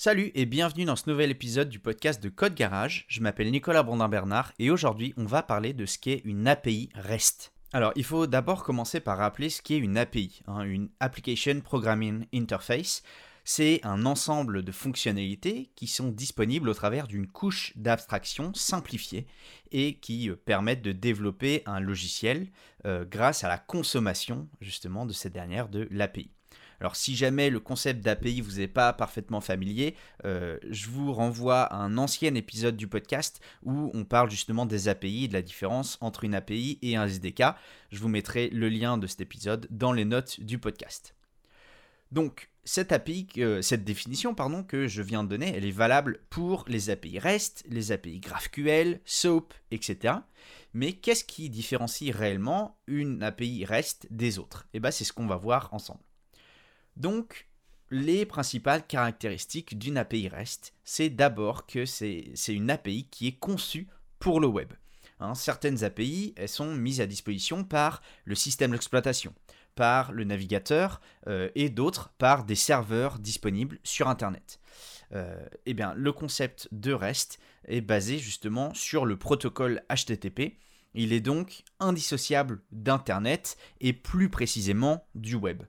Salut et bienvenue dans ce nouvel épisode du podcast de Code Garage. Je m'appelle Nicolas Brandin-Bernard et aujourd'hui on va parler de ce qu'est une API REST. Alors il faut d'abord commencer par rappeler ce qu'est une API, hein, une Application Programming Interface. C'est un ensemble de fonctionnalités qui sont disponibles au travers d'une couche d'abstraction simplifiée et qui euh, permettent de développer un logiciel euh, grâce à la consommation justement de cette dernière de l'API. Alors si jamais le concept d'API vous est pas parfaitement familier, euh, je vous renvoie à un ancien épisode du podcast où on parle justement des API et de la différence entre une API et un SDK. Je vous mettrai le lien de cet épisode dans les notes du podcast. Donc cette API, cette définition que je viens de donner, elle est valable pour les API REST, les API GraphQL, SOAP, etc. Mais qu'est-ce qui différencie réellement une API REST des autres? Et eh bien c'est ce qu'on va voir ensemble. Donc, les principales caractéristiques d'une API REST, c'est d'abord que c'est une API qui est conçue pour le web. Hein, certaines API, elles sont mises à disposition par le système d'exploitation, par le navigateur euh, et d'autres par des serveurs disponibles sur Internet. Euh, eh bien, le concept de REST est basé justement sur le protocole HTTP. Il est donc indissociable d'Internet et plus précisément du web.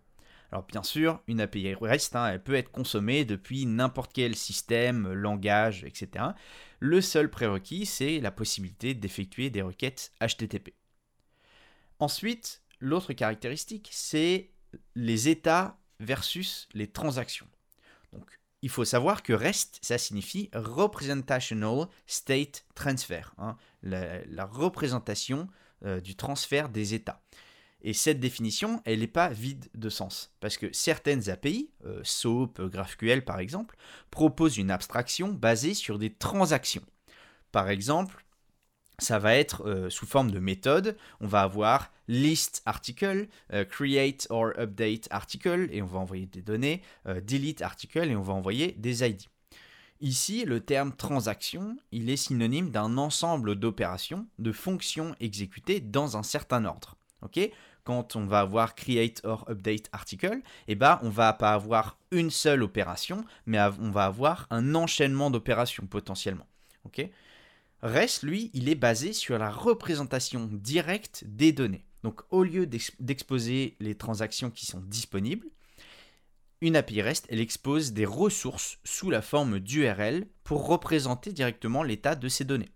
Alors bien sûr, une API REST, hein, elle peut être consommée depuis n'importe quel système, langage, etc. Le seul prérequis, c'est la possibilité d'effectuer des requêtes HTTP. Ensuite, l'autre caractéristique, c'est les états versus les transactions. Donc, il faut savoir que REST, ça signifie Representational State Transfer, hein, la, représentation euh, du transfert des états. Et cette définition, elle n'est pas vide de sens, parce que certaines API, euh, SOAP, GraphQL par exemple, proposent une abstraction basée sur des transactions. Par exemple, ça va être euh, sous forme de méthode. On va avoir list article, euh, create or update article, et on va envoyer des données, delete article, et on va envoyer des ID. Ici, le terme transaction, il est synonyme d'un ensemble d'opérations, de fonctions exécutées dans un certain ordre. Ok? Quand on va avoir create or update article, eh ben, on va pas avoir une seule opération, mais on va avoir un enchaînement d'opérations potentiellement. ok? REST, lui, il est basé sur la représentation directe des données. Donc au lieu d'exposer les transactions qui sont disponibles, une API REST, elle expose des ressources sous la forme d'URL pour représenter directement l'état de ces données.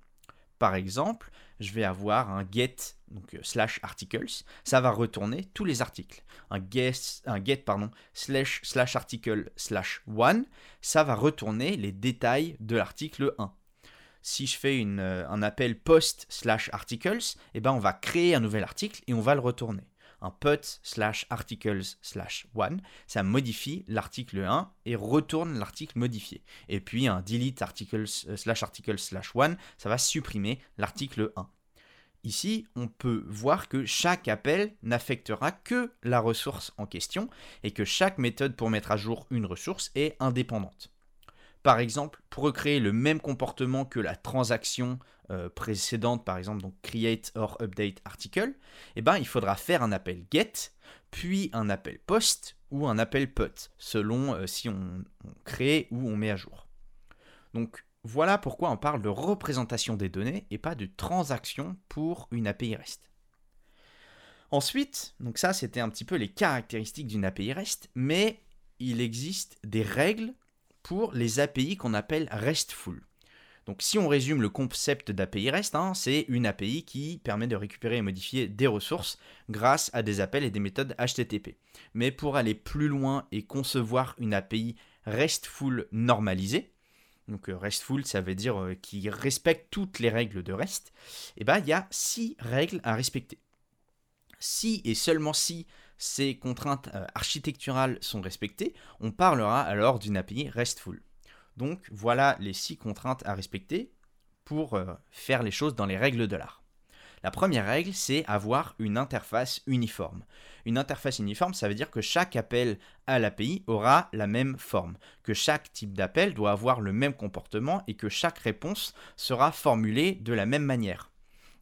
Par exemple, je vais avoir un get donc euh, slash articles, ça va retourner tous les articles. Un get, un get pardon, slash, slash article slash one, ça va retourner les détails de l'article 1. Si je fais une, euh, un appel post slash articles, eh ben on va créer un nouvel article et on va le retourner. Un put slash articles slash one, ça modifie l'article 1 et retourne l'article modifié. Et puis un delete articles euh, slash articles slash one, ça va supprimer l'article 1. Ici, on peut voir que chaque appel n'affectera que la ressource en question et que chaque méthode pour mettre à jour une ressource est indépendante. Par exemple, pour recréer le même comportement que la transaction euh, précédente, par exemple, donc create or update article, eh ben, il faudra faire un appel get, puis un appel post ou un appel put, selon euh, si on, on crée ou on met à jour. Donc, voilà pourquoi on parle de représentation des données et pas de transaction pour une API REST. Ensuite, donc ça c'était un petit peu les caractéristiques d'une API REST, mais il existe des règles pour les API qu'on appelle RESTful. Donc si on résume le concept d'API REST, hein, c'est une API qui permet de récupérer et modifier des ressources grâce à des appels et des méthodes HTTP. Mais pour aller plus loin et concevoir une API RESTful normalisée, donc euh, RESTful, ça veut dire euh, qui respecte toutes les règles de REST, et eh ben, il y a six règles à respecter. Si et seulement si ces contraintes euh, architecturales sont respectées, on parlera alors d'une API RESTful. Donc voilà les six contraintes à respecter pour faire les choses dans les règles de l'art. La première règle, c'est avoir une interface uniforme. Une interface uniforme, ça veut dire que chaque appel à l'API aura la même forme, que chaque type d'appel doit avoir le même comportement et que chaque réponse sera formulée de la même manière.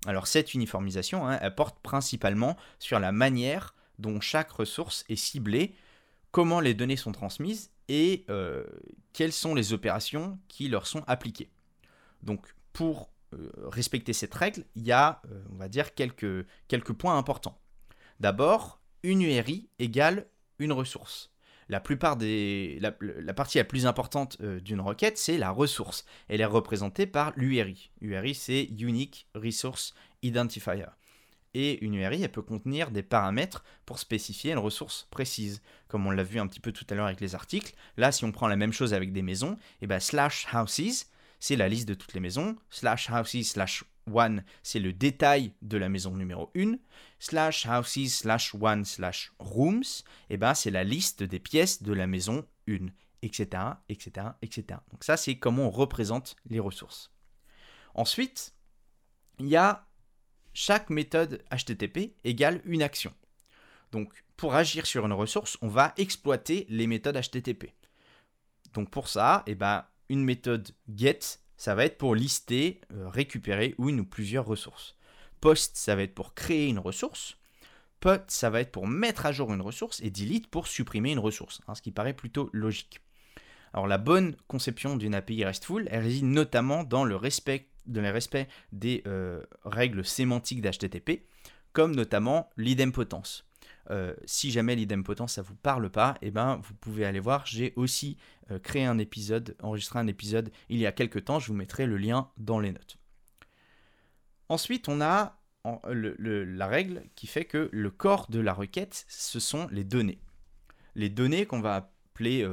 Alors cette uniformisation, hein, elle porte principalement sur la manière dont chaque ressource est ciblée, comment les données sont transmises et euh, quelles sont les opérations qui leur sont appliquées. Donc pour euh, respecter cette règle, il y a, euh, on va dire, quelques, quelques points importants. D'abord, une URI égale une ressource. La, plupart des, la, partie la plus importante d'une requête, c'est la ressource. Elle est représentée par l'URI. URI, c'est Unique Resource Identifier et une URI, elle peut contenir des paramètres pour spécifier une ressource précise. Comme on l'a vu un petit peu tout à l'heure avec les articles, là, si on prend la même chose avec des maisons, et eh ben slash houses, c'est la liste de toutes les maisons, slash houses slash one, c'est le détail de la maison numéro 1, slash houses slash one slash rooms, et eh ben c'est la liste des pièces de la maison 1, etc., etc., etc. Donc ça, c'est comment on représente les ressources. Ensuite, il y a chaque méthode HTTP égale une action. Donc pour agir sur une ressource, on va exploiter les méthodes HTTP. Donc pour ça, eh ben, une méthode get, ça va être pour lister, euh, récupérer une ou plusieurs ressources. Post, ça va être pour créer une ressource. Put, ça va être pour mettre à jour une ressource. Et delete pour supprimer une ressource, hein, ce qui paraît plutôt logique. Alors la bonne conception d'une API RESTful, elle réside notamment dans le respect de respect des euh, règles sémantiques d'HTTP, comme notamment l'idempotence. Euh, si jamais l'idempotence ça vous parle pas, eh ben vous pouvez aller voir. J'ai aussi euh, créé un épisode, enregistré un épisode il y a quelques temps. Je vous mettrai le lien dans les notes. Ensuite, on a la règle qui fait que le corps de la requête, ce sont les données. Les données qu'on va appeler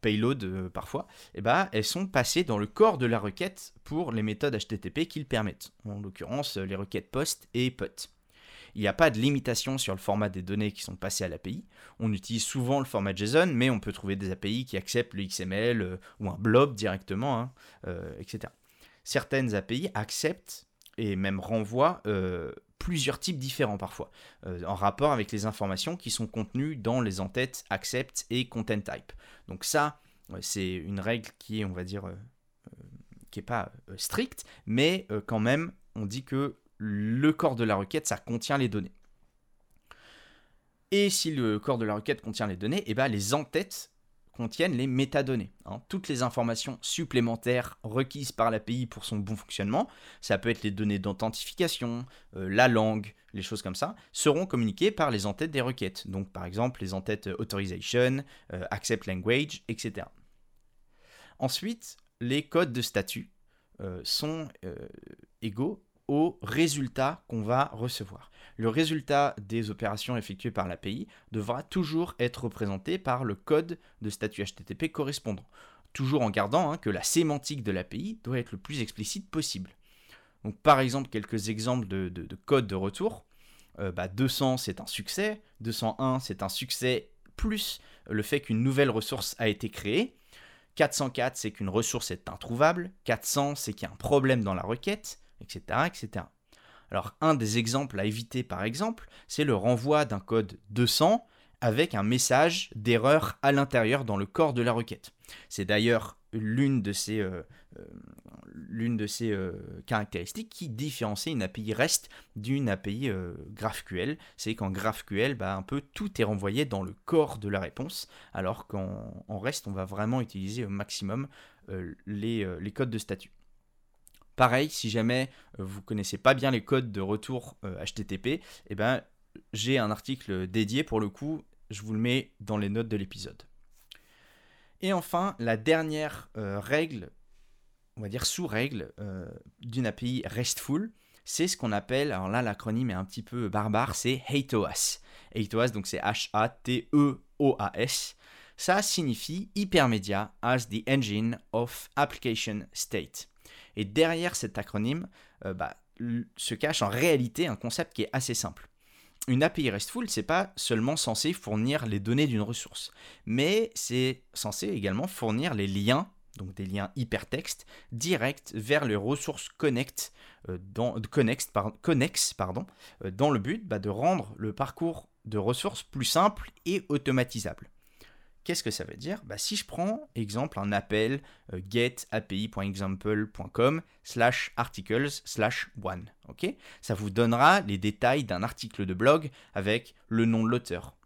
payload euh, parfois, eh ben, elles sont passées dans le corps de la requête pour les méthodes HTTP qu'ils permettent, en l'occurrence les requêtes POST et PUT. Il n'y a pas de limitation sur le format des données qui sont passées à l'API. On utilise souvent le format JSON, mais on peut trouver des API qui acceptent le XML euh, ou un blob directement, hein, euh, etc. Certaines API acceptent et même renvoient plusieurs types différents parfois, euh, en rapport avec les informations qui sont contenues dans les entêtes accept et content type. Donc ça, c'est une règle qui est, on va dire, euh, euh, qui n'est pas stricte, mais quand même, on dit que le corps de la requête, ça contient les données. Et si le corps de la requête contient les données, et eh ben les entêtes contiennent les métadonnées. Hein. Toutes les informations supplémentaires requises par l'API pour son bon fonctionnement, ça peut être les données d'authentification, euh, la langue, les choses comme ça, seront communiquées par les entêtes des requêtes. Donc par exemple les entêtes authorization, euh, accept language, etc. Ensuite, les codes de statut euh, sont égaux au résultat qu'on va recevoir. Le résultat des opérations effectuées par l'API devra toujours être représenté par le code de statut HTTP correspondant, toujours en gardant hein, que la sémantique de l'API doit être le plus explicite possible. Donc par exemple, quelques exemples de, de, code de retour. 200 euh, bah, c'est un succès, 201 c'est un succès plus le fait qu'une nouvelle ressource a été créée, 404 c'est qu'une ressource est introuvable, 400 c'est qu'il y a un problème dans la requête, etc., etc. Alors un des exemples à éviter par exemple, c'est le renvoi d'un code 200 avec un message d'erreur à l'intérieur dans le corps de la requête. C'est d'ailleurs l'une de ces, euh, euh, euh, caractéristiques qui différencie une API REST d'une API GraphQL. C'est qu'en GraphQL, bah, un peu tout est renvoyé dans le corps de la réponse, alors qu'en REST, on va vraiment utiliser au maximum les codes de statut. Pareil, si jamais euh, vous connaissez pas bien les codes de retour HTTP, euh, eh ben, j'ai un article dédié pour le coup, je vous le mets dans les notes de l'épisode. Et enfin, la dernière euh, règle, on va dire sous-règle d'une API RESTful, c'est ce qu'on appelle, alors là l'acronyme est un petit peu barbare, c'est HATEOAS. HATEOAS, donc c'est H-A-T-E-O-A-S. Ça signifie Hypermedia as the Engine of Application State. Et derrière cet acronyme euh, bah, se cache en réalité un concept qui est assez simple. Une API RESTful, c'est pas seulement censé fournir les données d'une ressource, mais c'est censé également fournir les liens, donc des liens hypertextes, directs vers les ressources euh, dans, connexes euh, dans le but bah, de rendre le parcours de ressources plus simple et automatisable. Qu'est-ce que ça veut dire? Bah, Si je prends, exemple, un appel euh, getapi.example.com slash articles slash one, ok? Ça vous donnera les détails d'un article de blog avec le nom de l'auteur,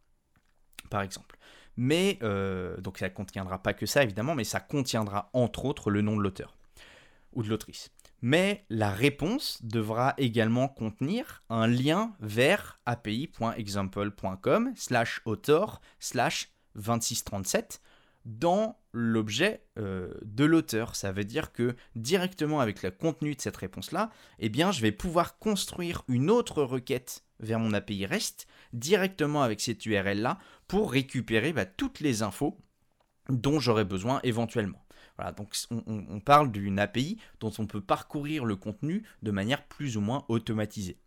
par exemple. Mais, euh, donc ça ne contiendra pas que ça évidemment, mais ça contiendra entre autres le nom de l'auteur ou de l'autrice. Mais la réponse devra également contenir un lien vers api.example.com slash author slash 2637 dans l'objet euh, de l'auteur. Ça veut dire que directement avec le contenu de cette réponse-là, eh bien, je vais pouvoir construire une autre requête vers mon API REST directement avec cette URL-là pour récupérer bah, toutes les infos dont j'aurai besoin éventuellement. Voilà, donc on, parle d'une API dont on peut parcourir le contenu de manière plus ou moins automatisée.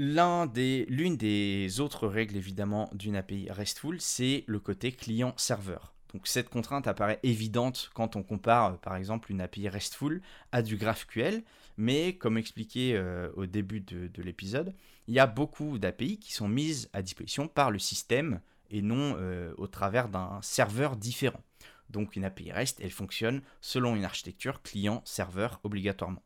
L'une des, autres règles évidemment d'une API RESTful, c'est le côté client-serveur. Donc cette contrainte apparaît évidente quand on compare par exemple une API RESTful à du GraphQL, mais comme expliqué euh, au début de, l'épisode, il y a beaucoup d'API qui sont mises à disposition par le système et non euh, au travers d'un serveur différent. Donc une API REST, elle fonctionne selon une architecture client-serveur obligatoirement.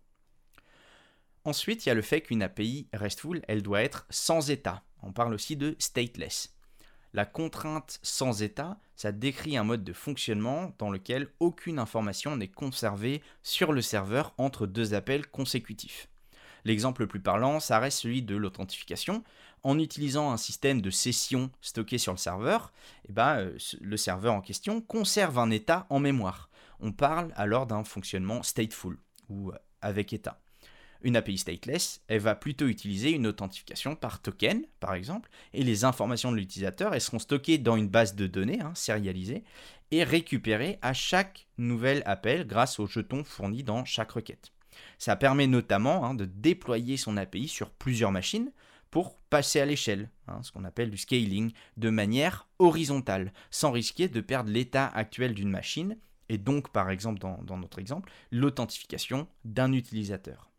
Ensuite, il y a le fait qu'une API RESTful, elle doit être sans état. On parle aussi de stateless. La contrainte sans état, ça décrit un mode de fonctionnement dans lequel aucune information n'est conservée sur le serveur entre deux appels consécutifs. L'exemple le plus parlant, ça reste celui de l'authentification. En utilisant un système de session stocké sur le serveur, eh ben, euh, le serveur en question conserve un état en mémoire. On parle alors d'un fonctionnement stateful ou euh, avec état. Une API stateless, elle va plutôt utiliser une authentification par token, par exemple, et les informations de l'utilisateur, elles seront stockées dans une base de données hein, sérialisée et récupérées à chaque nouvel appel grâce aux jetons fournis dans chaque requête. Ça permet notamment hein, de déployer son API sur plusieurs machines pour passer à l'échelle, hein, ce qu'on appelle du scaling, de manière horizontale, sans risquer de perdre l'état actuel d'une machine, et donc par exemple dans notre exemple, l'authentification d'un utilisateur.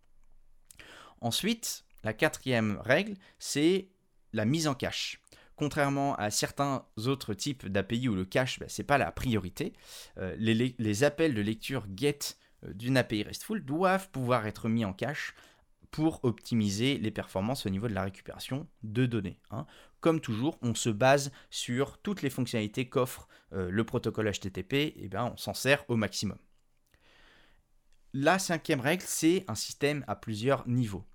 Ensuite, la quatrième règle, c'est la mise en cache. Contrairement à certains autres types d'API où le cache, bah, ce n'est pas la priorité, euh, les, appels de lecture GET euh, d'une API RESTful doivent pouvoir être mis en cache pour optimiser les performances au niveau de la récupération de données. Hein. Comme toujours, on se base sur toutes les fonctionnalités qu'offre euh, le protocole HTTP, et ben on s'en sert au maximum. La cinquième règle, c'est un système à plusieurs niveaux.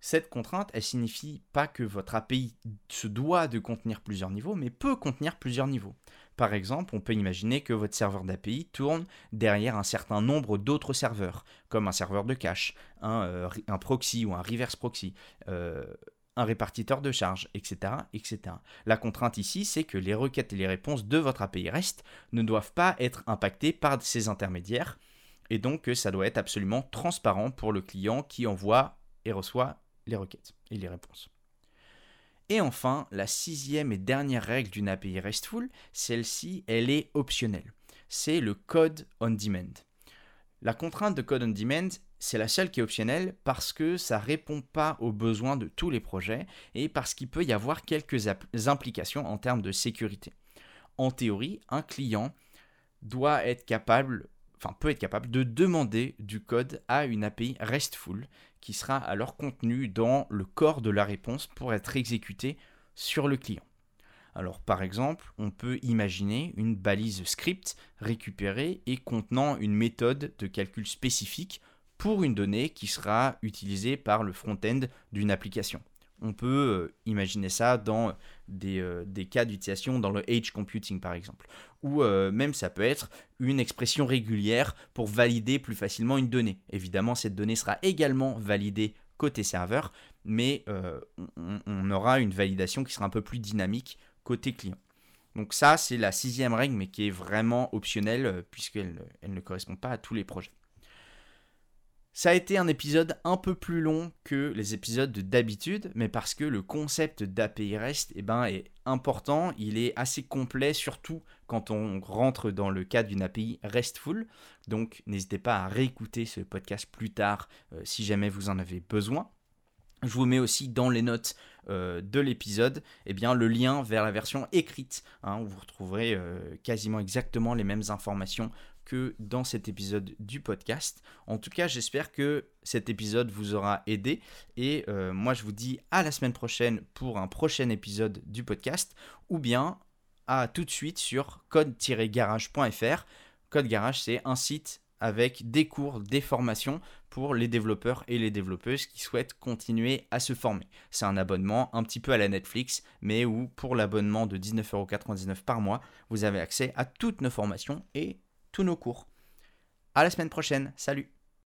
Cette contrainte, elle signifie pas que votre API se doit de contenir plusieurs niveaux, mais peut contenir plusieurs niveaux. Par exemple, on peut imaginer que votre serveur d'API tourne derrière un certain nombre d'autres serveurs, comme un serveur de cache, un, euh, proxy ou un reverse proxy, euh, un répartiteur de charge, etc., etc. La contrainte ici, c'est que les requêtes et les réponses de votre API REST ne doivent pas être impactées par ces intermédiaires, et donc que ça doit être absolument transparent pour le client qui envoie et reçoit les requêtes et les réponses. Et enfin, la sixième et dernière règle d'une API RESTful, celle-ci, elle est optionnelle. C'est le code on demand. La contrainte de code on demand, c'est la seule qui est optionnelle parce que ça ne répond pas aux besoins de tous les projets et parce qu'il peut y avoir quelques implications en termes de sécurité. En théorie, un client doit être capable enfin peut être capable de demander du code à une API RESTful qui sera alors contenu dans le corps de la réponse pour être exécuté sur le client. Alors par exemple, on peut imaginer une balise script récupérée et contenant une méthode de calcul spécifique pour une donnée qui sera utilisée par le front-end d'une application. On peut euh, imaginer ça dans euh, des, cas d'utilisation dans le edge computing par exemple. Ou euh, même ça peut être une expression régulière pour valider plus facilement une donnée. Évidemment, cette donnée sera également validée côté serveur, mais on, aura une validation qui sera un peu plus dynamique côté client. Donc ça, c'est la sixième règle, mais qui est vraiment optionnelle puisqu'elle ne correspond pas à tous les projets. Ça a été un épisode un peu plus long que les épisodes d'habitude, mais parce que le concept d'API REST eh ben, est important, il est assez complet, surtout quand on rentre dans le cadre d'une API RESTful. Donc n'hésitez pas à réécouter ce podcast plus tard euh, si jamais vous en avez besoin. Je vous mets aussi dans les notes euh, de l'épisode eh le lien vers la version écrite, hein, où vous retrouverez euh, quasiment exactement les mêmes informations que dans cet épisode du podcast. En tout cas, j'espère que cet épisode vous aura aidé et euh, moi je vous dis à la semaine prochaine pour un prochain épisode du podcast ou bien à tout de suite sur code-garage.fr. Code Garage, c'est un site avec des cours, des formations pour les développeurs et les développeuses qui souhaitent continuer à se former. C'est un abonnement un petit peu à la Netflix, mais où pour l'abonnement de 19,99€ par mois, vous avez accès à toutes nos formations et tous nos cours. À la semaine prochaine, salut